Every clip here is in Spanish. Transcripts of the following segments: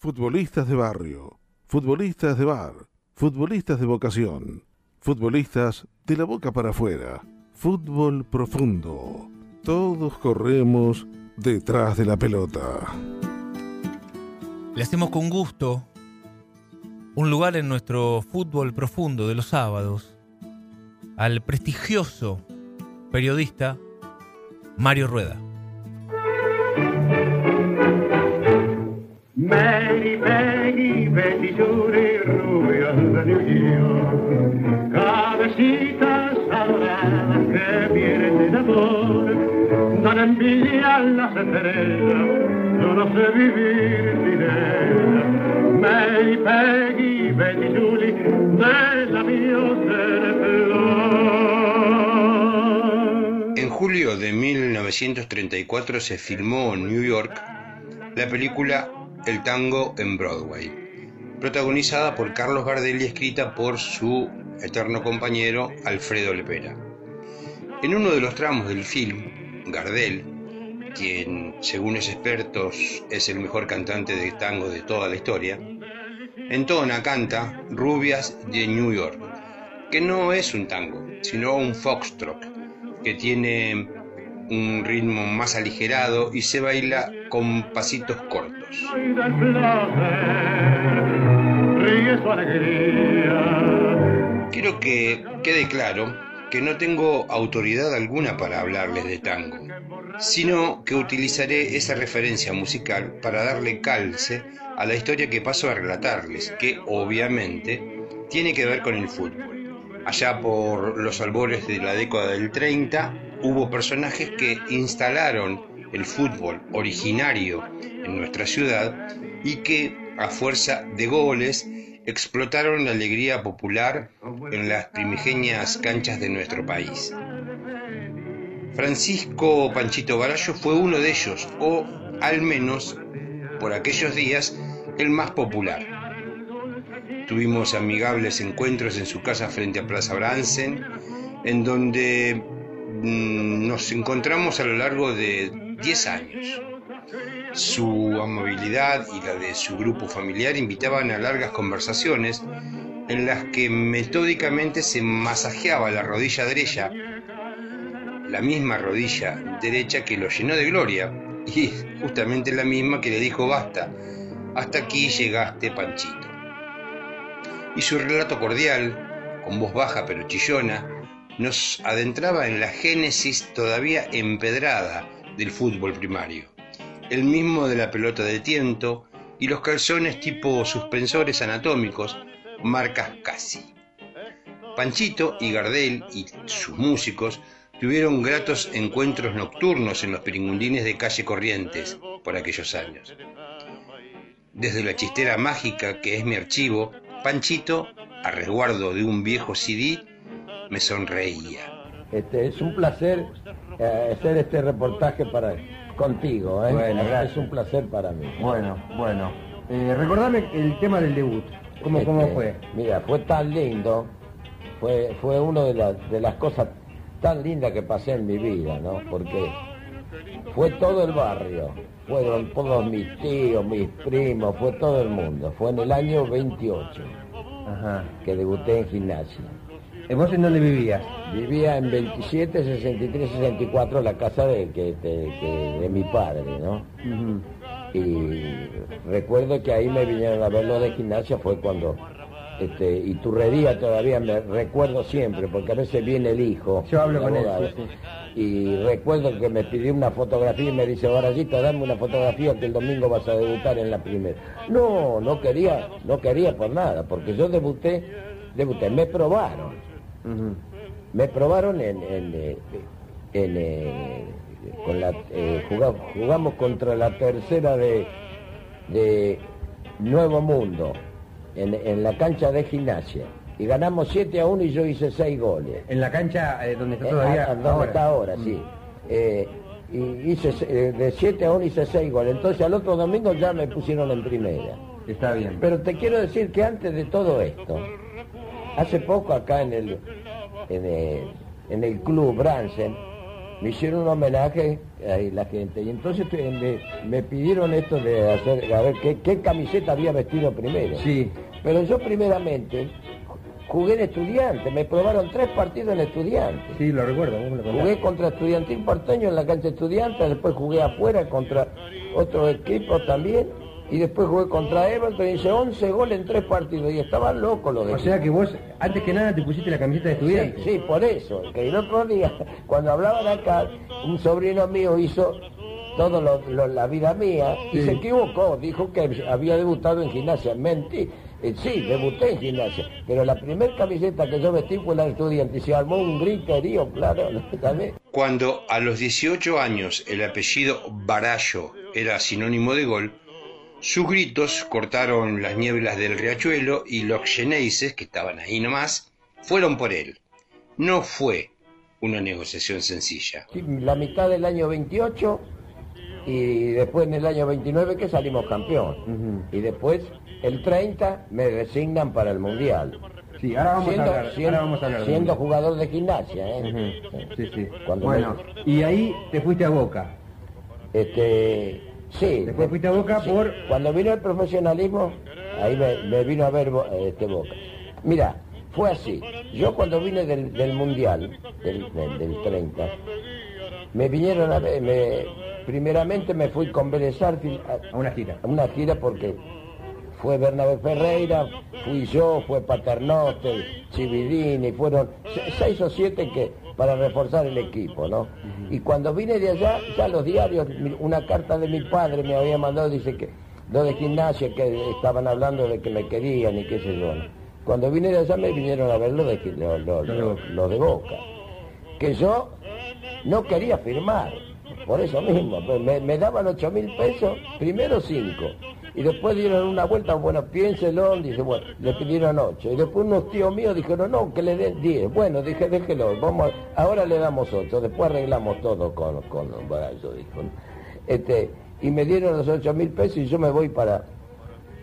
Futbolistas de barrio, futbolistas de bar, futbolistas de vocación, futbolistas de la boca para afuera, fútbol profundo. Todos corremos detrás de la pelota. Le hacemos con gusto un lugar en nuestro fútbol profundo de los sábados al prestigioso periodista Mario Rueda. Many, Peggy, Betty, Judy, rubias de New York, cabecitas adoradas que vienen de amor, dan envidia a las estrellas, yo no sé vivir sin ellas. Mary, Peggy, Betty, Judy, de la En julio de 1934 se filmó en New York la película El tango en Broadway, protagonizada por Carlos Gardel y escrita por su eterno compañero Alfredo Lepera. En uno de los tramos del film, Gardel, quien según los expertos es el mejor cantante de tango de toda la historia, entona, canta Rubias de New York, que no es un tango, sino un foxtrot que tiene un ritmo más aligerado y se baila con pasitos cortos. Quiero que quede claro que no tengo autoridad alguna para hablarles de tango, sino que utilizaré esa referencia musical para darle calce a la historia que paso a relatarles, que obviamente tiene que ver con el fútbol. Allá por los albores de la década del 30 hubo personajes que instalaron el fútbol originario en nuestra ciudad y que a fuerza de goles explotaron la alegría popular en las primigenias canchas de nuestro país. Francisco Panchito Barallo fue uno de ellos, o al menos por aquellos días el más popular. Tuvimos amigables encuentros en su casa frente a Plaza Bransen, en donde nos encontramos a lo largo de 10 años. Su amabilidad y la de su grupo familiar invitaban a largas conversaciones en las que metódicamente se masajeaba la rodilla derecha, la misma rodilla derecha que lo llenó de gloria y justamente la misma que le dijo basta, hasta aquí llegaste Panchito y su relato cordial, con voz baja pero chillona, nos adentraba en la génesis todavía empedrada del fútbol primario, el mismo de la pelota de tiento y los calzones tipo suspensores anatómicos, marcas casi. Panchito y Gardel y sus músicos tuvieron gratos encuentros nocturnos en los piringundines de calle Corrientes por aquellos años. Desde la chistera mágica que es mi archivo, Panchito, a resguardo de un viejo CD, me sonreía. Este, es un placer eh, hacer este reportaje para contigo. ¿eh? Bueno, gracias. Es un placer para mí. Bueno, bueno. Eh, recordame el tema del debut. ¿Cómo, cómo Este, fue? Mira, fue tan lindo. Fue, fue una de, las de las cosas tan lindas que pasé en mi vida, ¿no? Porque fue todo el barrio. Fueron todos mis tíos, mis primos, fue todo el mundo. Fue en el año 28 Ajá. que debuté en gimnasia. ¿Y ¿Vos en dónde vivías? Vivía en 27, 63, 64, la casa de, que, de, que- de mi padre, ¿no? Y recuerdo que ahí me vinieron a ver lo de gimnasia, fue cuando, este, y Turrería todavía me recuerdo siempre, porque a veces viene el hijo. Yo hablo con él, sí, Y recuerdo que me pidió una fotografía y me dice, Barallito, dame una fotografía que el domingo vas a debutar en la primera. No, no quería, no quería por nada, porque yo debuté, debuté, me probaron. Ujú. Me probaron en, en, eh, en, eh, con la, eh, juga- jugamos contra la tercera de, de Nuevo Mundo en, en la cancha de gimnasia y ganamos 7 a 1 y yo hice 6 goles. En la cancha eh, donde está Eh, todavía. ah, donde está ahora, sí. Eh, y hice de 7 a 1 hice 6 goles. Entonces al otro domingo ya me pusieron en primera. Está bien. Pero te quiero decir que antes de todo esto, hace poco acá en el, en el, en el club Bransen, me hicieron un homenaje ahí la gente. Y entonces me, me pidieron esto de hacer, a ver qué, qué camiseta había vestido primero. Sí. Pero yo primeramente jugué en estudiante, me probaron tres partidos en estudiante. Sí, lo recuerdo, vos me lo. Jugué contra Estudiantil Porteño en la cancha estudiante, después jugué afuera contra otros equipos también, y después jugué contra Everton y hice 11 goles en tres partidos, y estaban locos los de O sea que vos, antes que nada, te pusiste la camiseta de estudiante. Sí, sí, por eso. Que el otro día, cuando hablaban acá, un sobrino mío hizo todo lo- lo- la vida mía y se equivocó. Dijo que había debutado en gimnasia. Mentí. Eh, sí, debuté en gimnasia. Pero la primer camiseta que yo vestí fue la de estudiante y se armó un griterío, claro. ¿sabes? Cuando a los 18 años el apellido Barallo era sinónimo de gol, sus gritos cortaron las nieblas del riachuelo y los xeneises, que estaban ahí nomás, fueron por él. No fue una negociación sencilla. La mitad del año 28 y después en el año 29 que salimos campeón. Y después el 30 me designan para el Mundial. Sí, ahora vamos siendo, a hablar. siendo- ahora vamos a hablar. de siendo eso. jugador de gimnasia, ¿eh? Sí, sí. Cuando bueno, y ahí te fuiste a Boca. Este, sí. Después fuiste a Boca sí. por... Cuando vino el profesionalismo, ahí me, me vino a ver este Boca. Mira, fue así. Yo cuando vine del, del Mundial, del, del- del 30, me vinieron a ver, me, primeramente me fui con Vélez a, A una gira. a una gira porque fue Bernabé Ferreira, fui yo, fue Paternoster, Cividini, fueron se- seis o siete que para reforzar el equipo, ¿no? Y cuando vine de allá, ya los diarios, una carta de mi padre me había mandado, dice que los de gimnasia que estaban hablando de que me querían y qué sé yo. ¿no? Cuando vine de allá me vinieron a ver los de, los- los- Los de Boca. que yo no quería firmar, por eso mismo, me, me daban ocho mil pesos, primero cinco, y después dieron una vuelta, bueno, piénselo, dice, bueno, le pidieron ocho, y después unos tíos míos dijeron, no, que le den diez, bueno, dije, déjelo, vamos, ahora le damos ocho, después arreglamos todo con, con Barallo, dijo, este, y me dieron los ocho mil pesos y yo me voy para,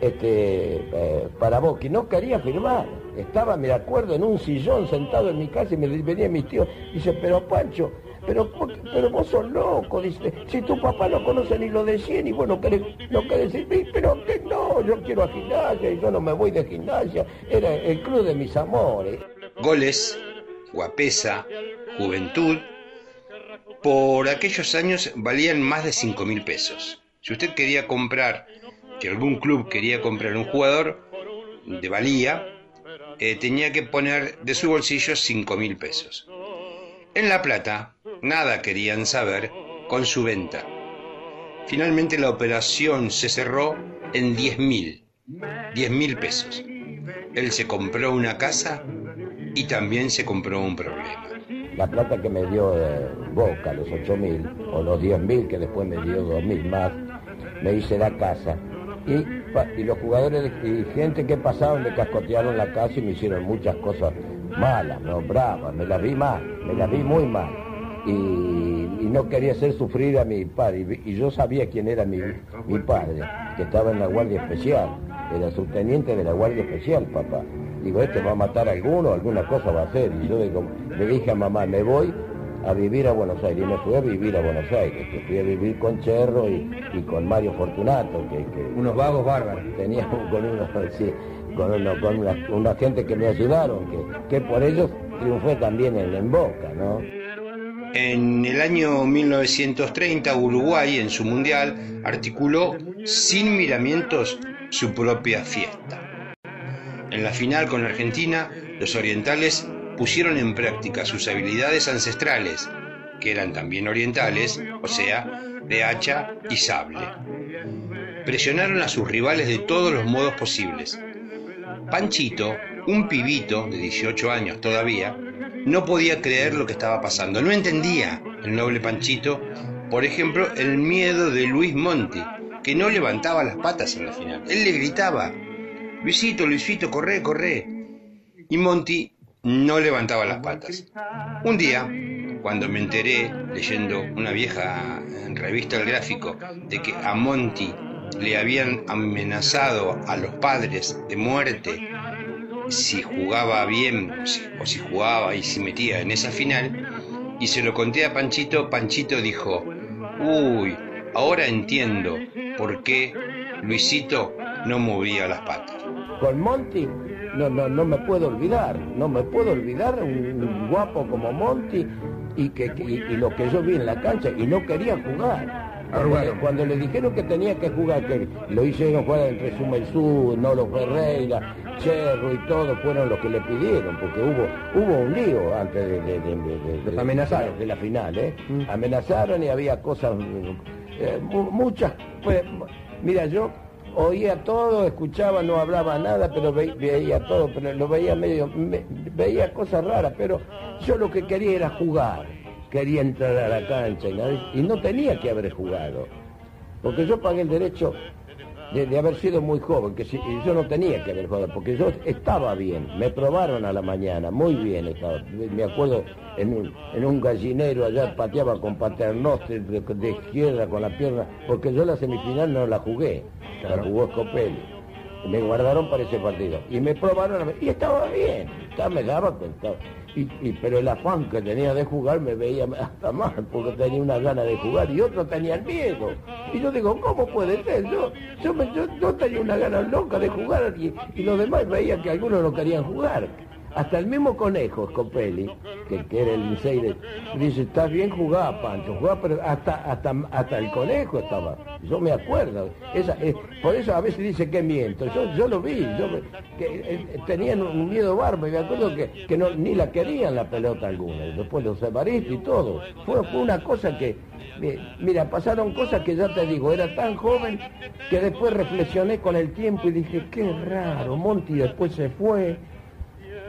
este, eh, para y no quería firmar. Estaba, me acuerdo, en un sillón sentado en mi casa y me venía mis tíos. Dice, pero Pancho, pero, ¿por qué- pero vos sos loco, dice, si tu papá no conoce ni lo de 100 y vos no querés, no querés decir, pero que no, yo quiero a gimnasia y yo no me voy de gimnasia. Era el club de mis amores. Goles, guapesa, juventud, por aquellos años valían más de 5 mil pesos. Si usted quería comprar, si algún club quería comprar un jugador de valía, eh, tenía que poner de su bolsillo 5 mil pesos. En La Plata, nada querían saber con su venta. Finalmente la operación se cerró en 10 mil, 10 mil pesos. Él se compró una casa y también se compró un problema. la plata que me dio eh, Boca, los ocho mil, o los diez mil, que después me dio dos mil más, me hice la casa. Y, y los jugadores y gente que pasaban me cascotearon la casa y me hicieron muchas cosas malas, no bravas, me las vi mal, me las vi muy mal. Y, y no quería hacer sufrir a mi padre. Y, yo sabía quién era mi, mi padre, que estaba en la Guardia Especial, era subteniente de la Guardia Especial, papá. Digo, este va a matar a alguno, alguna cosa va a hacer. Y yo digo, le dije a mamá, me voy a vivir a Buenos Aires. Y me fui a vivir a Buenos Aires, que fui a vivir con Cherro y, y con Mario Fortunato, que, que Unos vagos bárbaros. teníamos con unos, sí, con, uno- con una, una gente que me ayudaron, que, que por ellos triunfé también en, en Boca, ¿no? En el año 1930 Uruguay en su mundial articuló sin miramientos su propia fiesta. En la final con Argentina, los orientales pusieron en práctica sus habilidades ancestrales, que eran también orientales, o sea, de hacha y sable. Presionaron a sus rivales de todos los modos posibles. Panchito, un pibito de 18 años todavía, no podía creer lo que estaba pasando. No entendía el noble Panchito, por ejemplo, el miedo de Luis Monti, que no levantaba las patas en la final. Él le gritaba, Luisito, Luisito, corre, corre. Y Monti no levantaba las patas. Un día, cuando me enteré, leyendo una vieja revista del gráfico, de que a Monti le habían amenazado a los padres de muerte si jugaba bien si- o si jugaba y se metía en esa final, y se lo conté a Panchito, Panchito dijo, uy, ahora entiendo por qué Luisito no movía las patas. Con Monty no, no, no me puedo olvidar, no me puedo olvidar un, un guapo como Monty y, que, y, y lo que yo vi en la cancha y no quería jugar. Cuando, le- cuando le dijeron que tenía que jugar, que lo hicieron jugar entre Sur, Nolo Ferreira, Cerro y todo, fueron los que le pidieron, porque hubo hubo un lío antes de, de, de- amenazaron. la final, ¿eh? Amenazaron y había cosas, eh, mu- muchas. pues, mira, yo oía todo, escuchaba, no hablaba nada, pero ve- veía todo, pero lo veía medio, me- veía cosas raras, pero yo lo que quería era jugar, quería entrar a la cancha y, nadie- y no tenía que haber jugado, porque yo pagué el derecho de, de haber sido muy joven, que si, yo no tenía que haber jugado, porque yo estaba bien, me probaron a la mañana, muy bien estaba, me acuerdo en un, en un gallinero allá pateaba con paternoster de, de izquierda con la pierna, porque yo la semifinal no la jugué, la jugó Scopelli. Me guardaron para ese partido y me probaron y estaba bien, estaba, me daba. Y, pero el afán que tenía de jugar me veía hasta mal porque tenía una gana de jugar y otros tenían miedo. Y yo digo, ¿cómo puede ser? Yo, yo, yo, yo tenía una gana loca de jugar y, y los demás veían que algunos no querían jugar. Hasta el mismo conejo, Scopelli, que, era el Miseire, dice, estás bien jugada, Pancho, jugá, pero hasta, hasta, hasta el conejo estaba. Yo me acuerdo. Eh, por eso a veces dice que miento. Yo, yo lo vi, yo que, eh, tenían un miedo bárbaro me acuerdo que, que ni la querían la pelota alguna. Después los Evaristo y todo. Fue, fue una cosa que, mira, pasaron cosas que ya te digo, era tan joven que después reflexioné con el tiempo y dije, qué raro, Monty después se fue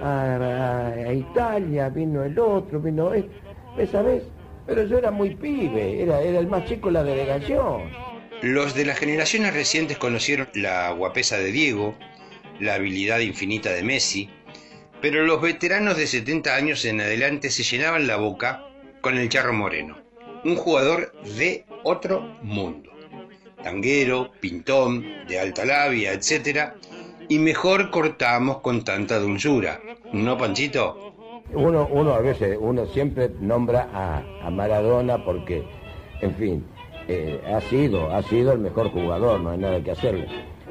a, Italia, vino el otro, vino esa vez. Pero yo era muy pibe, era, era el más chico de la delegación. Los de las generaciones recientes conocieron la guapesa de Diego, la habilidad infinita de Messi, pero los veteranos de 70 años en adelante se llenaban la boca con el Charro Moreno, un jugador de otro mundo. Tanguero, pintón, de alta labia, etc. Y mejor cortamos con tanta dulzura. ¿No, Panchito? Uno, uno a veces, uno siempre nombra a, a Maradona porque, en fin, eh, ha sido, ha sido el mejor jugador, no hay nada que hacerle.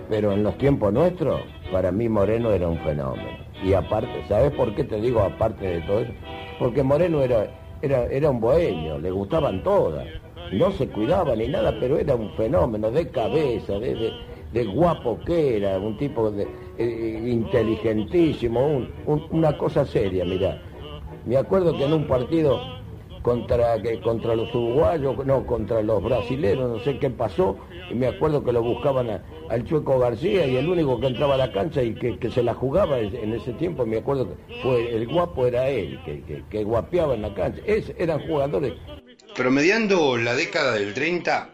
Pero en los tiempos nuestros, para mí Moreno era un fenómeno. Y aparte, ¿sabes por qué te digo aparte de todo eso? Porque Moreno era, era, era un bohemio, le gustaban todas. No se cuidaba ni nada, pero era un fenómeno de cabeza, de, de, guapo que era, un tipo de, eh, inteligentísimo, un- un- una cosa seria, mirá. Me acuerdo que en un partido contra, que, contra los uruguayos, no, contra los brasileños, no sé qué pasó, y me acuerdo que lo buscaban al Chueco García y el único que entraba a la cancha y que, que se la jugaba en en ese tiempo, me acuerdo que fue el guapo era él, que, que, que guapeaba en la cancha. Es, eran jugadores Promediando la década del 30,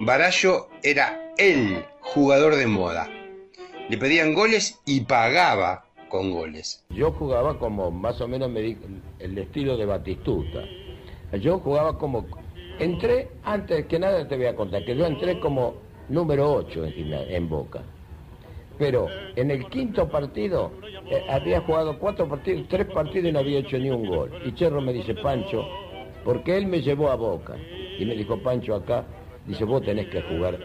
Barallo era el jugador de moda. Le pedían goles y pagaba con goles. Yo jugaba como más o menos el estilo de Batistuta. Yo jugaba como... Entré, antes que nada te voy a contar, que yo entré como número 8 en, gimna- en Boca. Pero en el quinto partido eh, había jugado cuatro partidos, tres partidos y no había hecho ni un gol. Y Cherro me dice, Pancho, porque él me llevó a Boca. Y me dijo, Pancho, acá, dice, vos tenés que jugar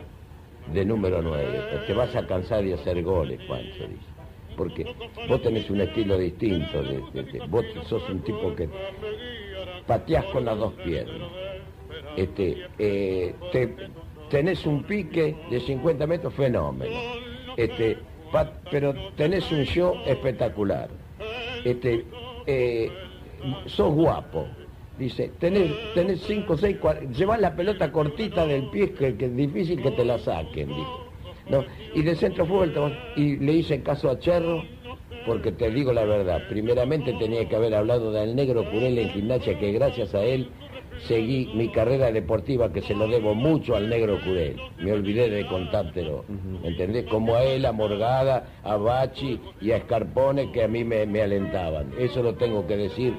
de número 9. Te vas a cansar de hacer goles, Pancho, dice. Porque vos tenés un estilo distinto. vos sos un tipo que pateás con las dos piernas. Este, eh, te- tenés un pique de 50 metros fenómeno. Este, pero tenés un show espectacular. Este, eh, sos guapo. Dice, tenés, tenés cinco, seis, cua- llevás la pelota cortita del pie que, que es difícil que te la saquen, dijo. ¿No? Y de centro fútbol, y le hice caso a Cherro, porque te digo la verdad, primeramente tenía que haber hablado del negro Curel en gimnasia, que gracias a él seguí mi carrera deportiva, que se lo debo mucho al negro Curel. Me olvidé de contártelo, ¿entendés? Como a él, a Morgada, a Bachi y a Escarpone, que a mí me, me alentaban. Eso lo tengo que decir,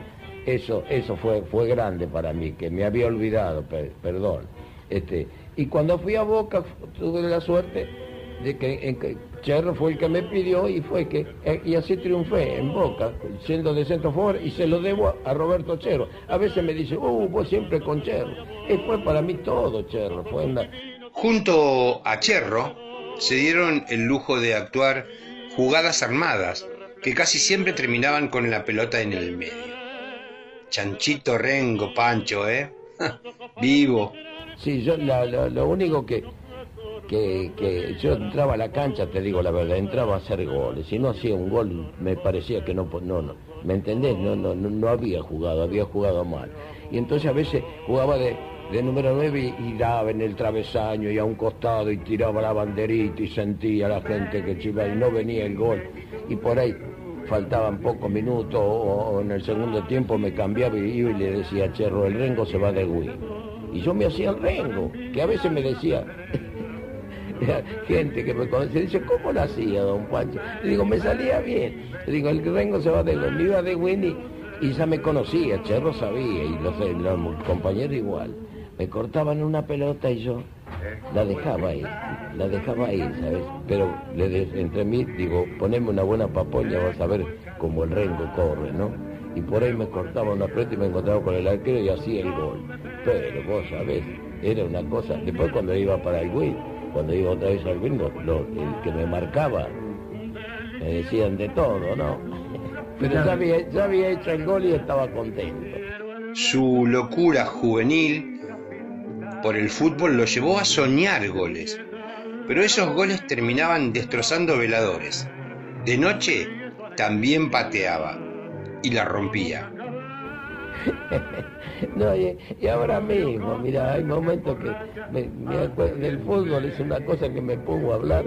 eso, eso fue, fue grande para mí, que me había olvidado, per- perdón. Este, y cuando fui a Boca tuve la suerte de que, en que Cherro fue el que me pidió y fue que eh, y así triunfé en Boca, siendo de centro favor y se lo debo a, Roberto Cherro. A veces me dice, uh, vos siempre con Cherro. Y fue para mí todo Cherro, fue una... Junto a Cherro se dieron el lujo de actuar jugadas armadas que casi siempre terminaban con la pelota en el medio. Chanchito Rengo, Pancho, ¿eh? Vivo. Sí, yo la- lo único que, que, que yo entraba a la cancha, te digo la verdad, entraba a hacer goles. Si no hacía un gol, me parecía que no, no, no, ¿me entendés? No, no, no, había jugado, había jugado mal. Y entonces a veces jugaba de, de número 9 y, daba en el travesaño y a un costado y tiraba la banderita y sentía a la gente que chiva y no venía el gol. Y por ahí faltaban pocos minutos o, en el segundo tiempo me cambiaba y y le decía, Cherro, el Rengo se va de Wii. Y yo me hacía el Rengo, que a veces me decía, gente que me conocía, dice, ¿cómo lo hacía, don Pancho? Le digo, me salía bien. Le digo, el Rengo se va de Wii, me iba de Wii y, ya me conocía, Cherro sabía, y los compañeros igual. Me cortaban una pelota y yo la dejaba ahí, la dejaba ahí, ¿sabes? Pero le de- entre mí, digo, poneme una buena papolla, vas a ver cómo el rengo corre, ¿no? Y por ahí me cortaba una pelota y me encontraba con el arquero y hacía el gol. Pero vos sabés, era una cosa. Después cuando iba para el Wii, cuando iba otra vez al Wii, lo- lo- el que me marcaba, me decían de todo, ¿no? Pero ya había, ya había hecho el gol y estaba contento. Su locura juvenil por el fútbol lo llevó a soñar goles, pero esos goles terminaban destrozando veladores. De noche también pateaba y la rompía. No, y, ahora mismo, mira, hay momentos que del fútbol, es una cosa que me pongo a hablar.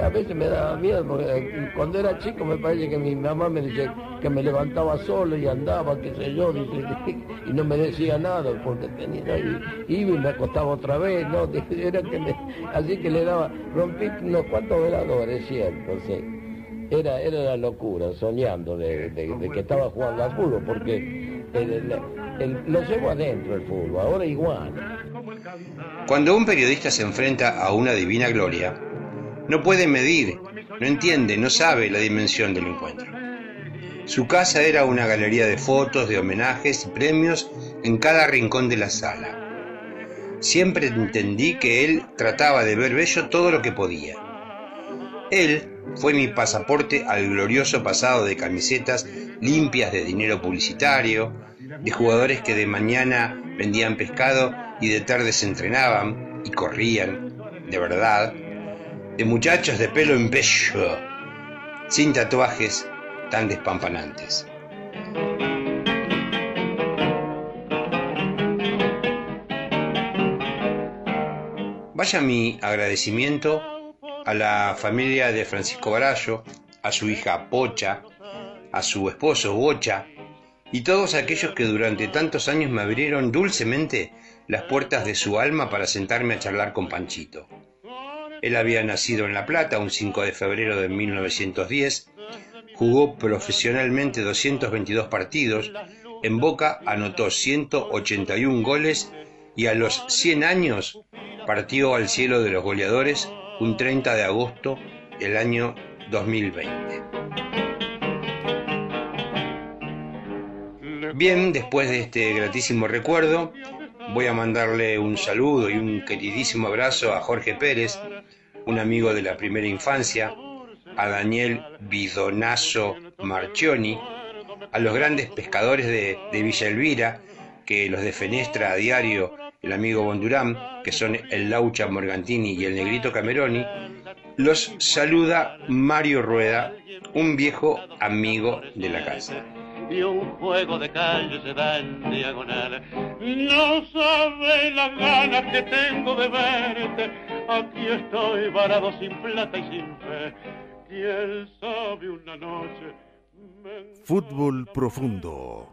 A veces me daba miedo, porque eh, cuando era chico me parece que mi mamá me decía que me levantaba solo y andaba, qué sé yo, y no me decía nada, porque tenía, y, iba y me acostaba otra vez, ¿no? Era que así que le daba, rompí unos cuantos veladores, cierto, sí. Era, era la locura, soñando de, que estaba jugando al fútbol, porque lo llevo adentro el fútbol, ahora igual. Cuando un periodista se enfrenta a una divina gloria, no puede medir, no entiende, no sabe la dimensión del encuentro. Su casa era una galería de fotos, de homenajes y premios en cada rincón de la sala. Siempre entendí que él trataba de ver bello todo lo que podía. Él fue mi pasaporte al glorioso pasado de camisetas limpias de dinero publicitario, de jugadores que de mañana vendían pescado y de tarde se entrenaban y corrían, de verdad, de muchachos de pelo en pecho, sin tatuajes tan despampanantes. Vaya mi agradecimiento a la familia de Francisco Barallo, a su hija Pocha, a su esposo Bocha y todos aquellos que durante tantos años me abrieron dulcemente las puertas de su alma para sentarme a charlar con Panchito. Él había nacido en La Plata un 5 de febrero de 1910, jugó profesionalmente 222 partidos, en Boca anotó 181 goles y a los 100 años partió al cielo de los goleadores un 30 de agosto del año 2020. Bien, después de este gratísimo recuerdo, voy a mandarle un saludo y un queridísimo abrazo a Jorge Pérez, un amigo de la primera infancia, a Daniel Bidonazo Marchioni, a los grandes pescadores de, de Villa Elvira, que los defenestra a diario el amigo Bondurán, que son el Laucha Morgantini y el Negrito Cameroni, los saluda Mario Rueda, un viejo amigo de la casa. y un juego de calle se da en diagonal. No sabe las ganas que tengo de verte. Aquí estoy varado sin plata y sin fe. Quién sabe una noche. Fútbol profundo.